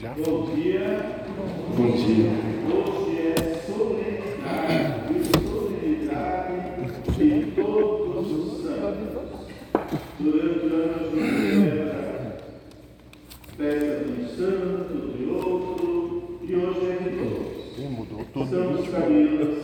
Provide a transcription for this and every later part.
Já? Bom dia. Bom dia. Hoje é solenidade e solenidade de todos os santos. Durante o ano de festa de um santo, de outro, e hoje é de todos. Mudou tudo. São os caminhos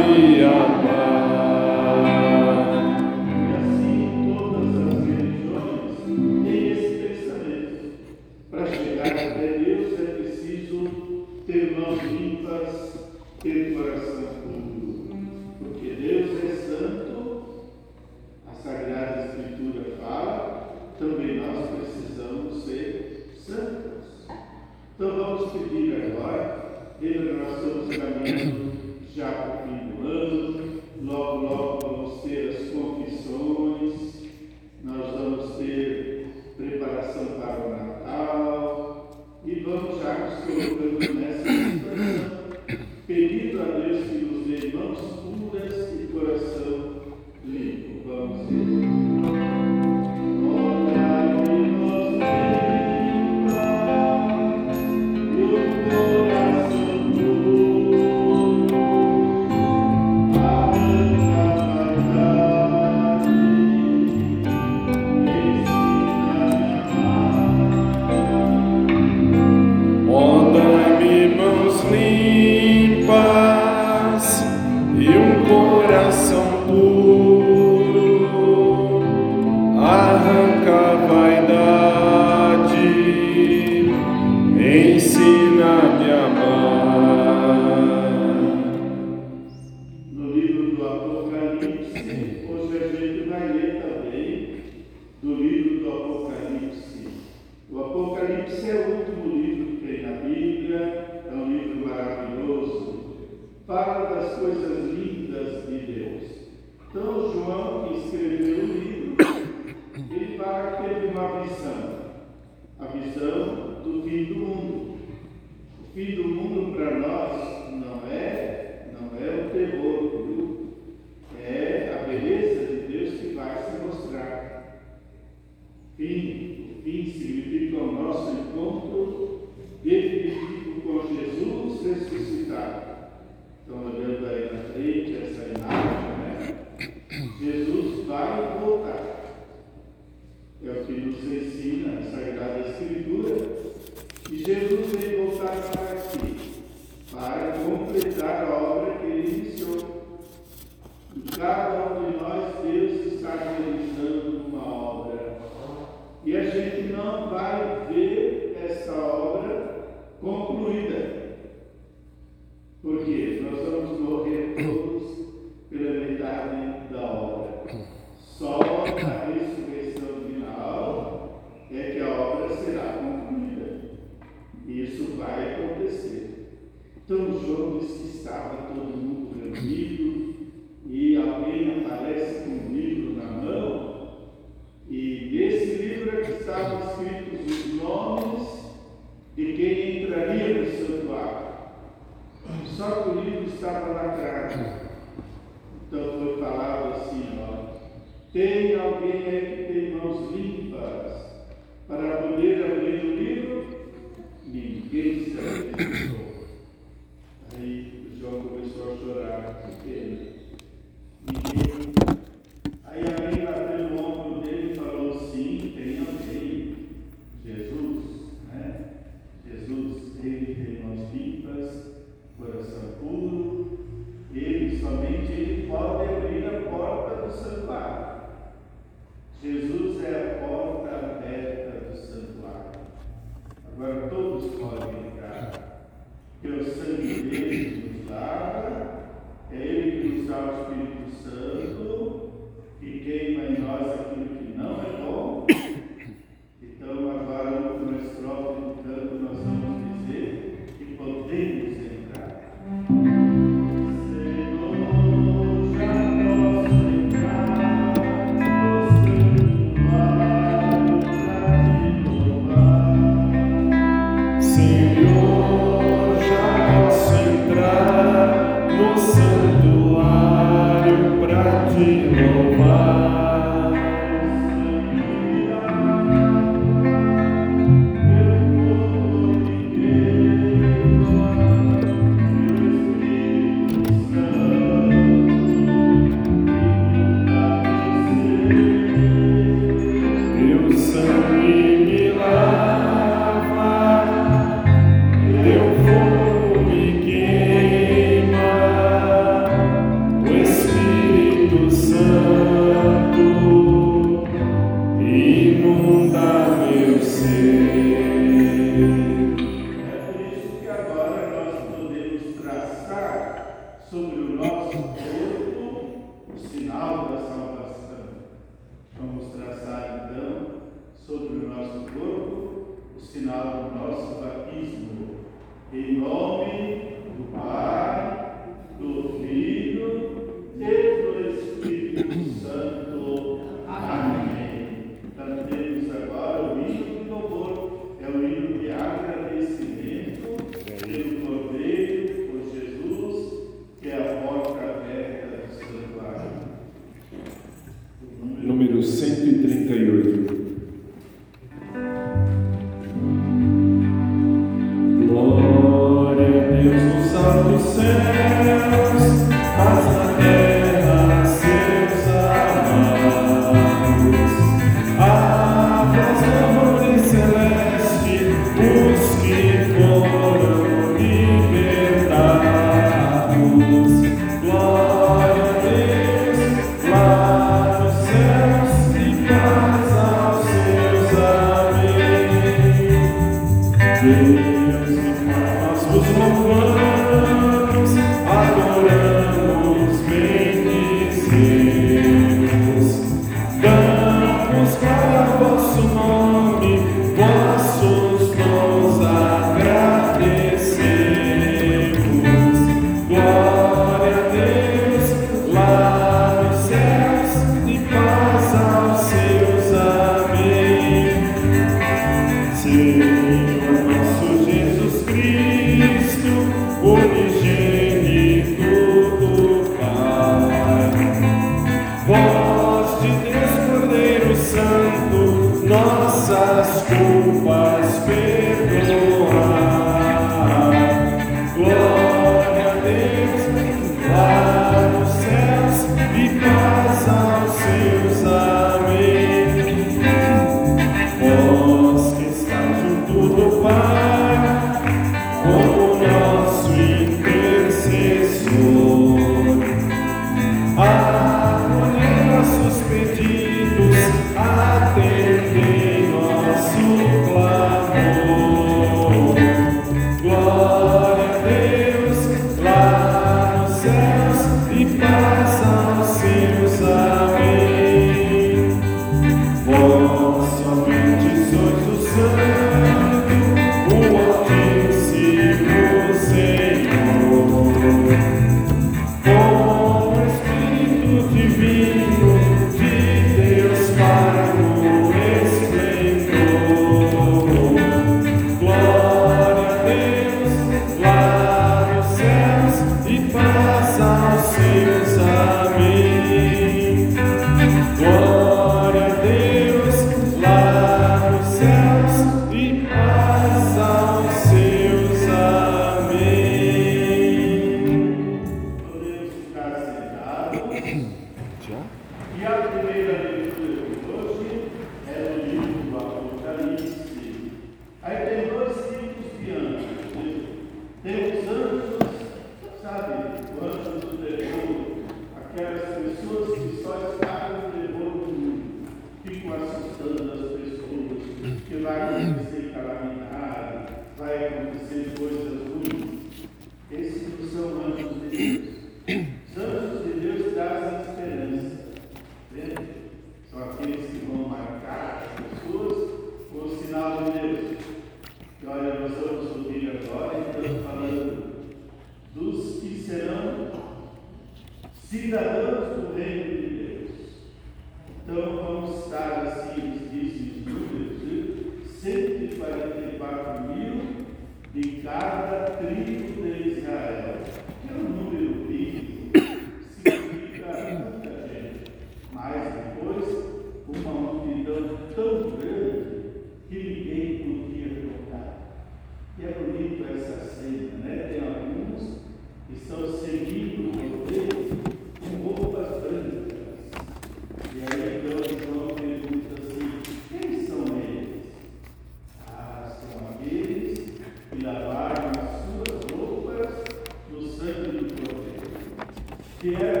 que era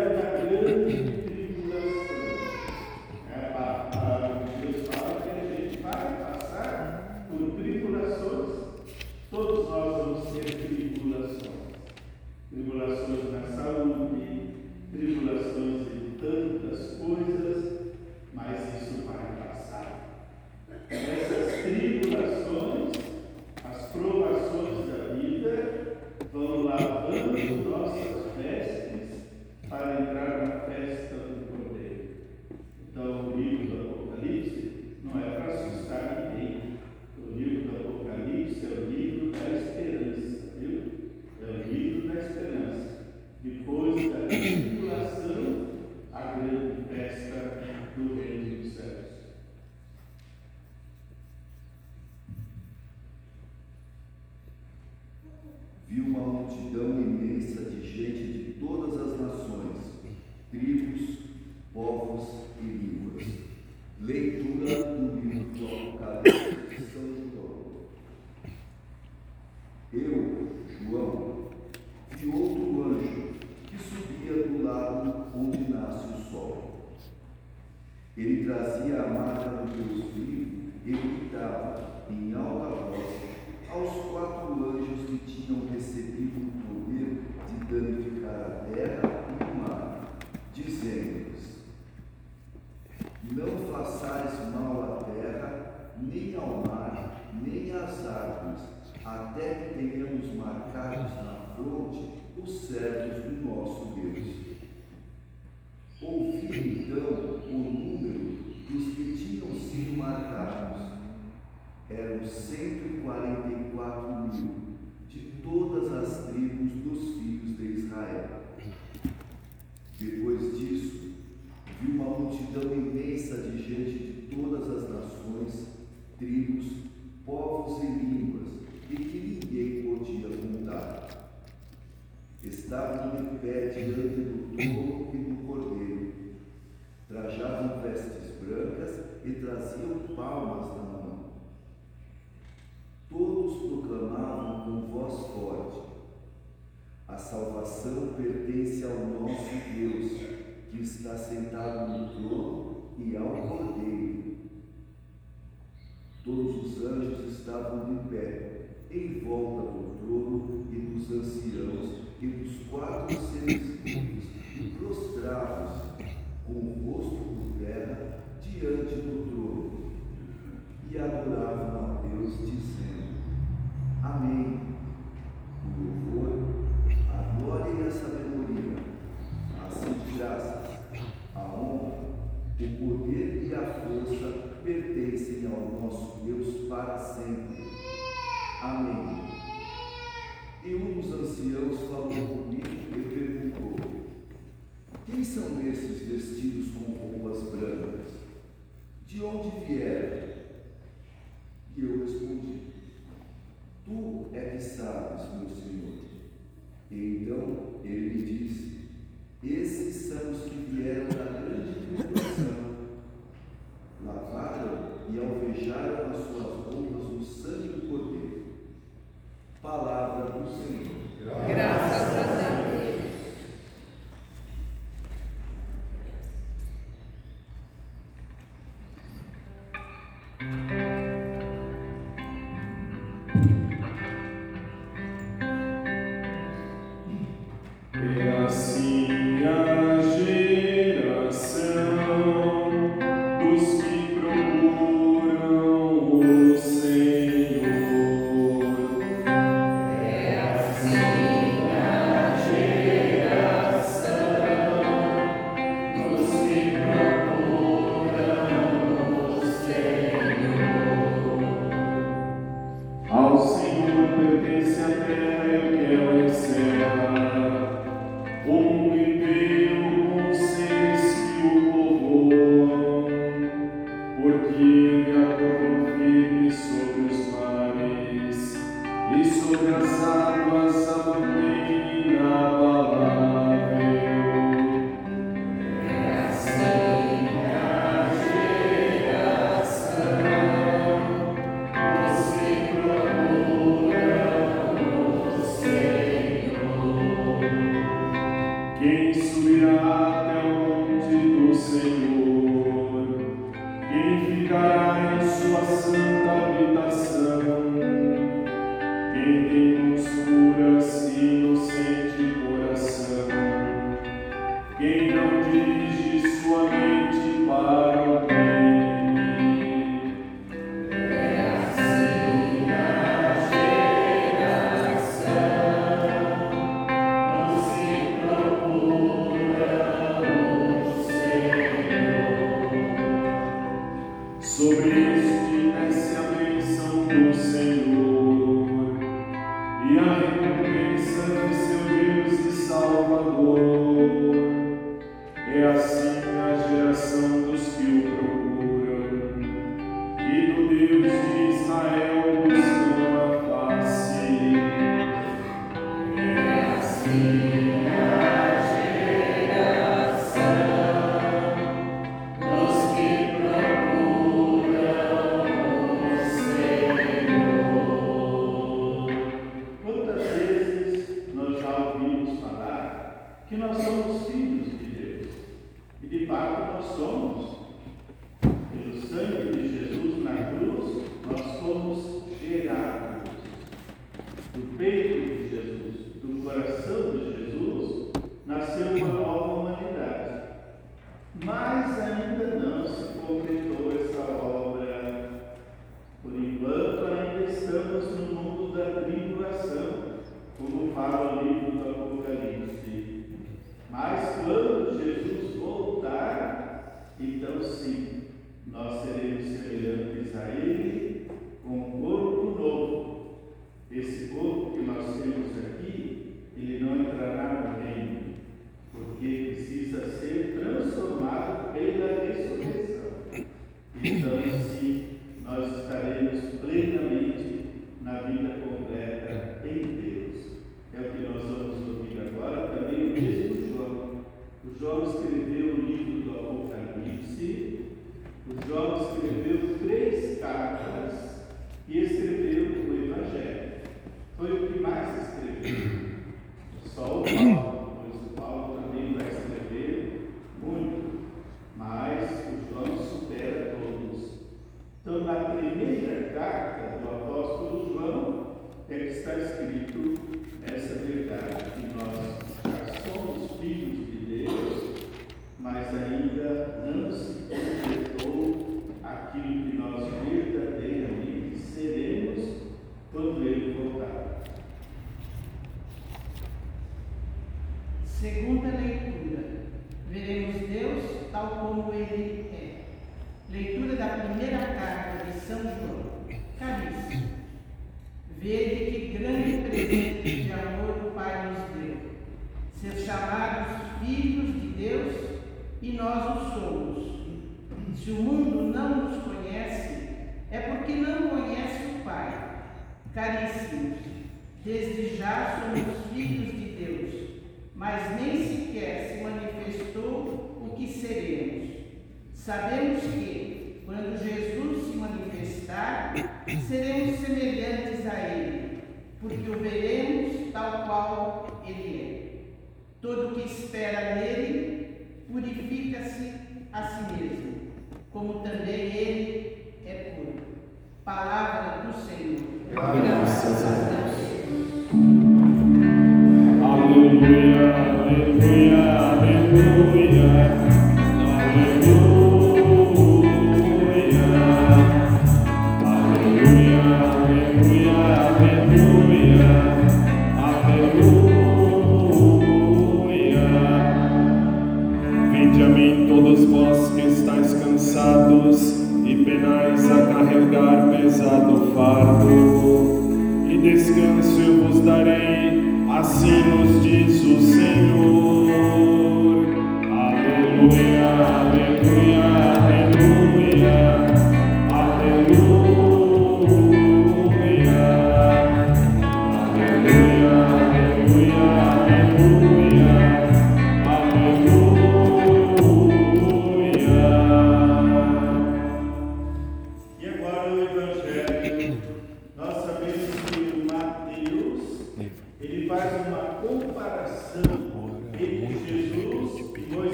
até que tenhamos marcados na fronte os servos do nosso Deus. Ouvi então o número dos que tinham sido marcados. Eram 144 mil de todas as tribos dos filhos de Israel. Depois disso, vi uma multidão imensa de gente de todas as nações, tribos, povos e línguas Estavam Estava de pé diante do touro e do cordeiro. Trajavam vestes brancas e traziam palmas na mão. Todos proclamavam com voz forte: A salvação pertence ao nosso Deus, que está sentado no trono e ao cordeiro. Todos os anjos estavam de pé, em volta do e dos anciãos e dos quatro seres vivos e prostrados com o rosto por terra diante do trono e adoravam a Deus dizendo Amém. O louvor a glória e a sabedoria ação assim de graças a honra o poder e a força pertencem ao nosso Deus para sempre. Amém ancião falou comigo e perguntou: Quem são esses vestidos com roupas brancas? De onde vieram? E eu respondi: Tu é que sabes, meu Senhor. E então ele me disse: Esses são os que vieram da grande tribulação, lavaram e alvejaram as suas roupas no sangue do Cordeiro. Palavra do Senhor. para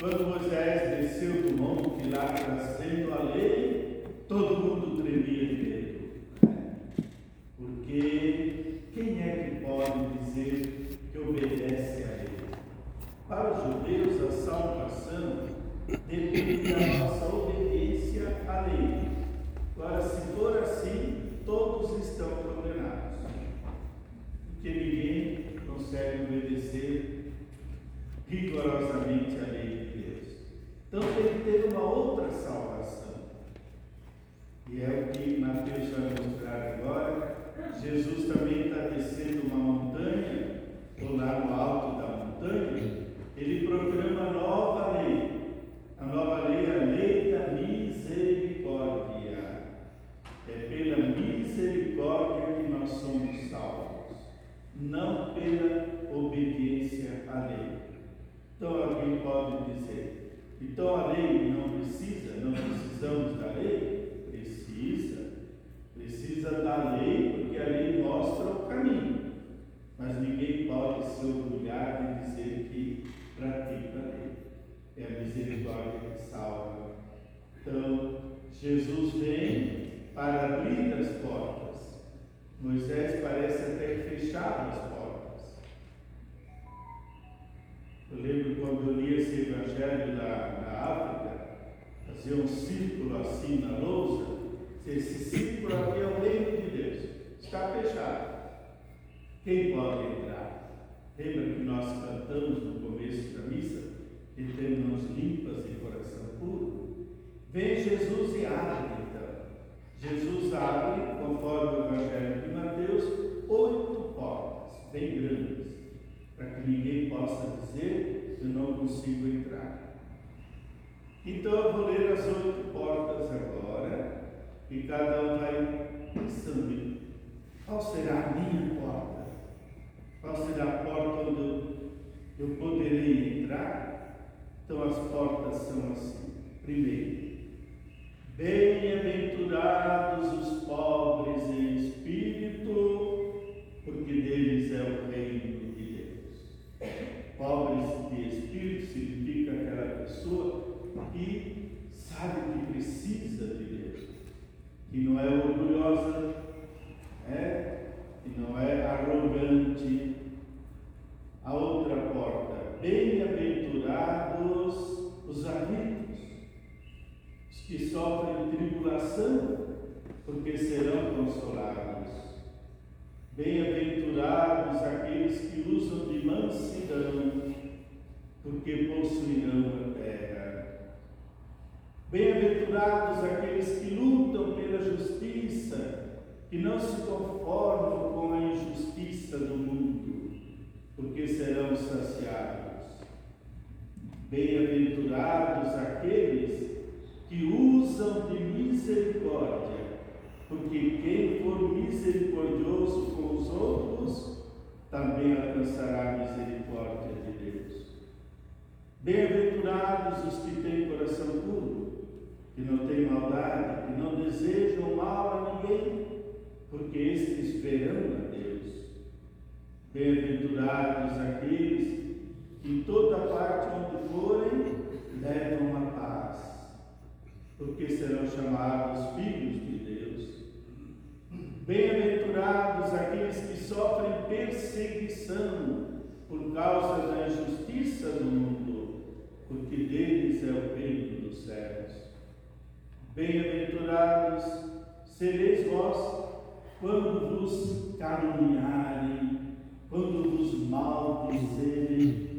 Quando Moisés desceu do monte, lá trazendo a lei, todo mundo coração puro, vem Jesus e abre então. Jesus abre, conforme o Evangelho de Mateus, oito portas, bem grandes, para que ninguém possa dizer: Eu não consigo entrar. Então eu vou ler as oito portas agora, e cada um vai pensando: qual será a minha porta? Qual será a porta onde eu, eu poderei entrar? Então as portas são assim. Primeiro, bem-aventurados os pobres em espírito, porque deles é o reino de Deus. Pobres de espírito significa aquela pessoa que sabe que precisa de Deus, que não é orgulhosa, né? que não é arrogante. A outra porta Bem-aventurados os aflitos, os que sofrem tribulação, porque serão consolados. Bem-aventurados aqueles que usam de mansidão, porque possuirão a terra. Bem-aventurados aqueles que lutam pela justiça, que não se conformam com a injustiça do mundo, porque serão saciados. Bem-aventurados aqueles que usam de misericórdia, porque quem for misericordioso com os outros também alcançará a misericórdia de Deus. Bem-aventurados os que têm coração puro, que não têm maldade, que não desejam mal a ninguém, porque estes verão a Deus. Bem-aventurados aqueles que em toda parte onde forem levam a paz, porque serão chamados filhos de Deus. Bem-aventurados aqueles que sofrem perseguição por causa da injustiça do mundo, porque deles é o reino dos céus. Bem-aventurados sereis vós quando vos caluniarem, quando vos maldizerem,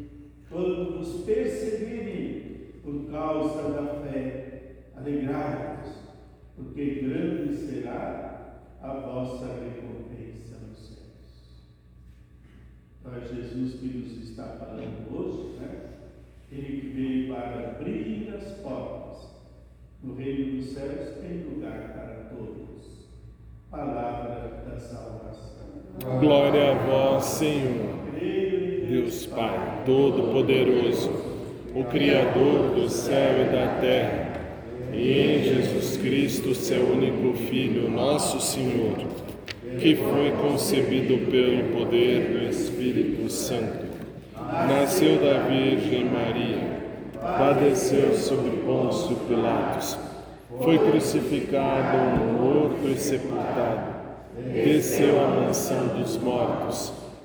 quando vos perseguirem por causa da fé. Alegrai-vos, porque grande será a vossa recompensa nos céus. Então é Jesus que nos está falando hoje, né? Ele que veio para abrir as portas. No reino dos céus tem lugar para todos. Palavra da salvação. Glória a vós, Senhor. Deus Pai Todo-Poderoso, o Criador do céu e da terra, e em Jesus Cristo, seu único Filho, nosso Senhor, que foi concebido pelo poder do Espírito Santo, nasceu da Virgem Maria, padeceu sob Pôncio Pilatos, foi crucificado, morto e sepultado, desceu à mansão dos mortos,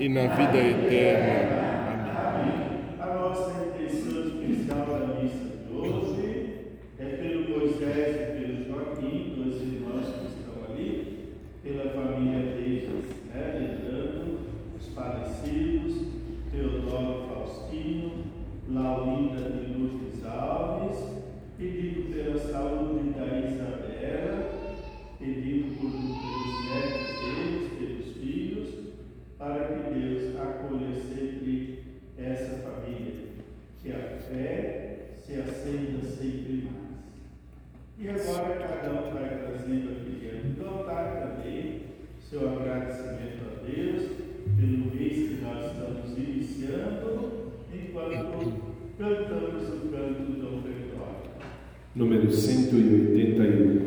e na vida eterna. Amém. A nossa intenção especial da missa de hoje é pelo Moisés e pelo Joaquim, dois irmãos que estão ali, pela família deles, né, lembrando os falecidos, Teodoro Faustino, Laurinda de Lourdes Alves, pedindo pela saúde da Isabela, pedindo por, pelos netos deles, pelos filhos, para que Deus acolha sempre essa família, que a fé se acenda sempre mais. E agora cada um vai trazendo aqui diante do altar também seu agradecimento a Deus pelo mês que nós estamos iniciando, enquanto cantamos o canto do ofertório. Número 181.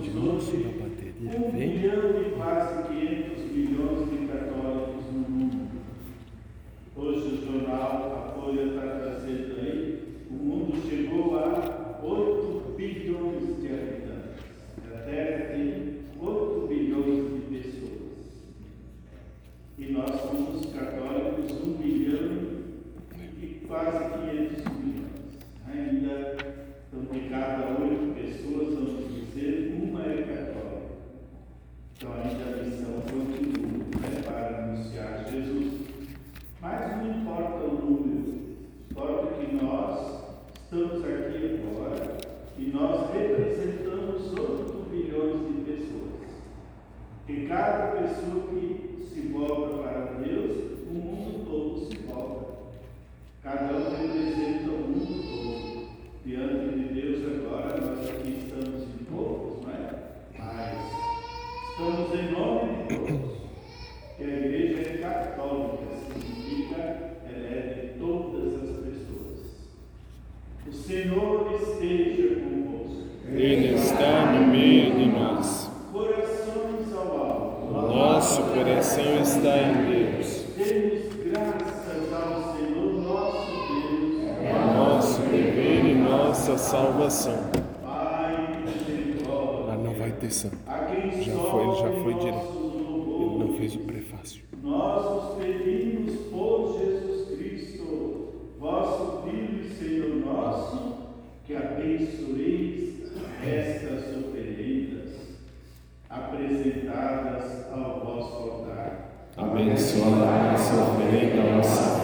de grandioso Senhor, bateria. Um vem. milhão e quase 500 milhões de católicos apresentadas ao vosso altar. Abençoa essa oferta, nossa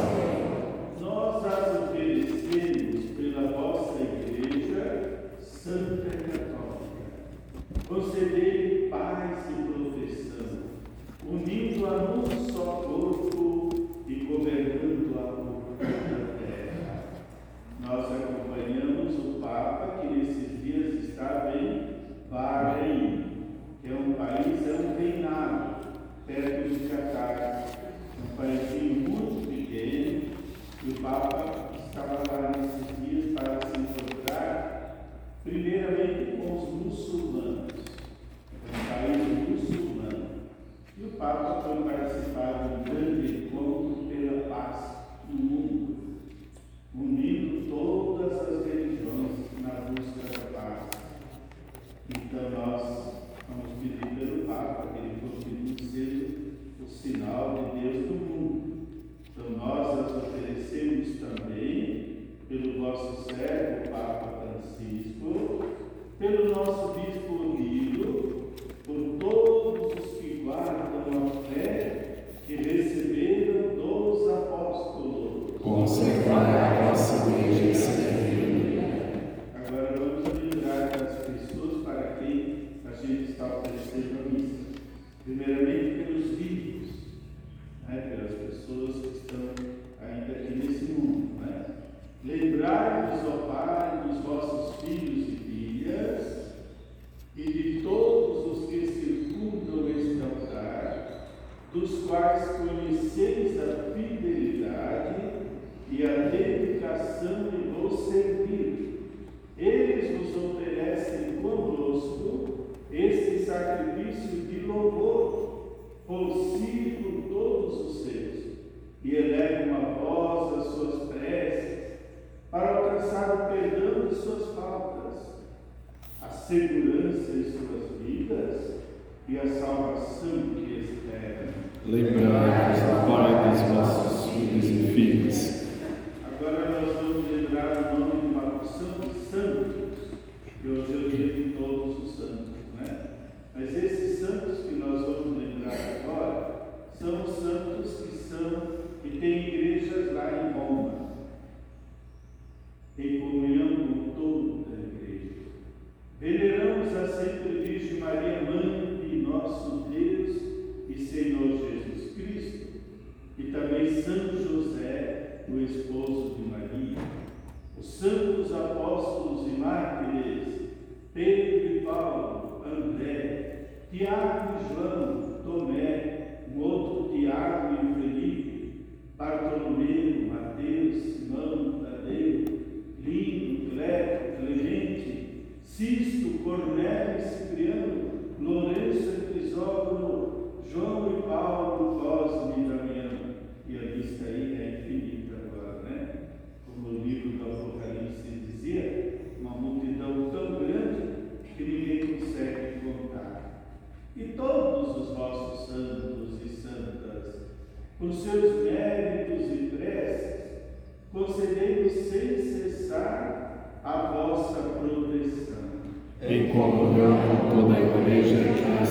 santos e santas, por seus méritos e preces, concedemos sem cessar a vossa proteção. Em comunhão com toda a Igreja que é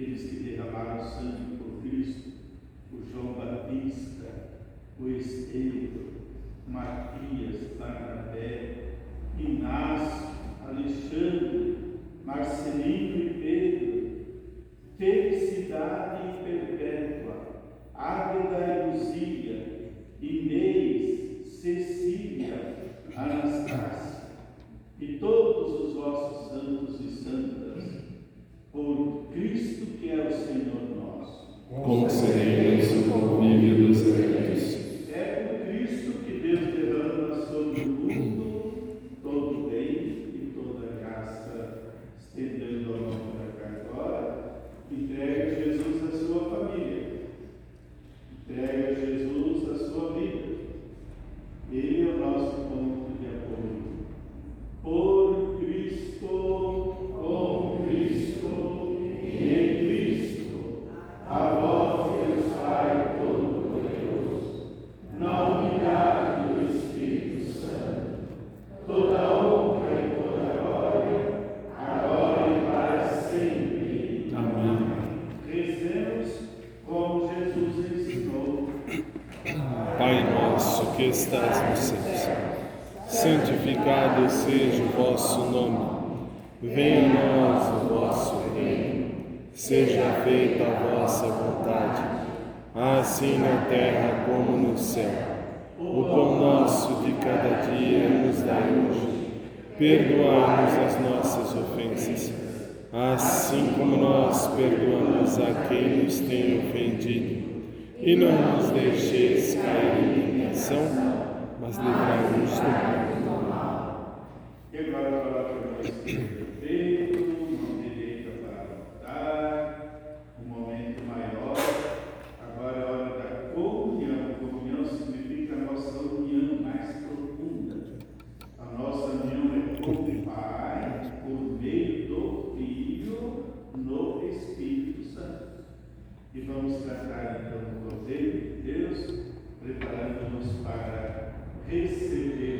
aqueles que derramaram sangue por Cristo, o João Batista, o Estevão, Matias, Barnabé, Inácio, Alexandre, Marcelino e concedei-nos convívio dos reis. nos tem ofendido, e não nos deixeis cair em tentação, mas livrai-nos do mal. destacar então o Cordeiro de Deus, preparando-nos para receber